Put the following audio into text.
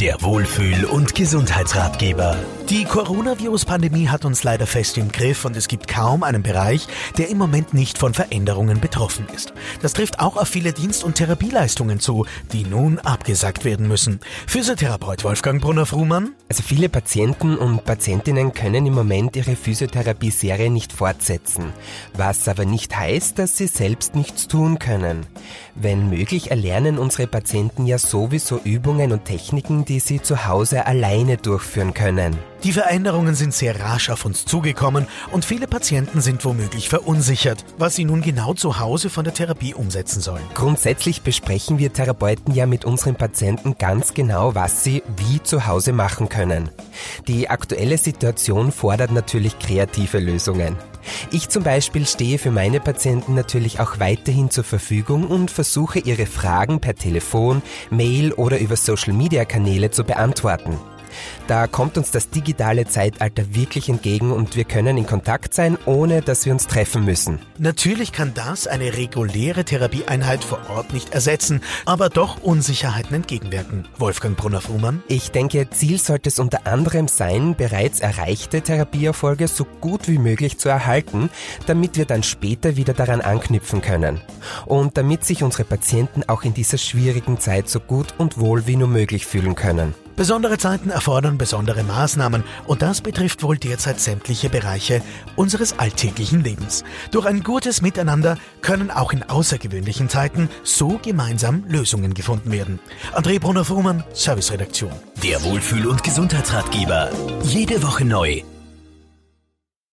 Der Wohlfühl- und Gesundheitsratgeber. Die Coronavirus-Pandemie hat uns leider fest im Griff und es gibt kaum einen Bereich, der im Moment nicht von Veränderungen betroffen ist. Das trifft auch auf viele Dienst- und Therapieleistungen zu, die nun abgesagt werden müssen. Physiotherapeut Wolfgang Brunner-Frumann. Also viele Patienten und Patientinnen können im Moment ihre Physiotherapie-Serie nicht fortsetzen, was aber nicht heißt, dass sie selbst nichts tun können. Wenn möglich erlernen unsere Patienten ja sowieso Übungen und Techniken, die sie zu Hause alleine durchführen können. Die Veränderungen sind sehr rasch auf uns zugekommen und viele Patienten sind womöglich verunsichert, was sie nun genau zu Hause von der Therapie umsetzen sollen. Grundsätzlich besprechen wir Therapeuten ja mit unseren Patienten ganz genau, was sie wie zu Hause machen können. Die aktuelle Situation fordert natürlich kreative Lösungen. Ich zum Beispiel stehe für meine Patienten natürlich auch weiterhin zur Verfügung und versuche ihre Fragen per Telefon, Mail oder über Social-Media-Kanäle zu beantworten. Da kommt uns das digitale Zeitalter wirklich entgegen und wir können in Kontakt sein, ohne dass wir uns treffen müssen. Natürlich kann das eine reguläre Therapieeinheit vor Ort nicht ersetzen, aber doch Unsicherheiten entgegenwirken. Wolfgang Brunner-Frumann? Ich denke, Ziel sollte es unter anderem sein, bereits erreichte Therapieerfolge so gut wie möglich zu erhalten, damit wir dann später wieder daran anknüpfen können. Und damit sich unsere Patienten auch in dieser schwierigen Zeit so gut und wohl wie nur möglich fühlen können. Besondere Zeiten erfordern besondere Maßnahmen und das betrifft wohl derzeit sämtliche Bereiche unseres alltäglichen Lebens. Durch ein gutes Miteinander können auch in außergewöhnlichen Zeiten so gemeinsam Lösungen gefunden werden. André Brunner-Fuhrmann, Serviceredaktion. Der Wohlfühl- und Gesundheitsratgeber. Jede Woche neu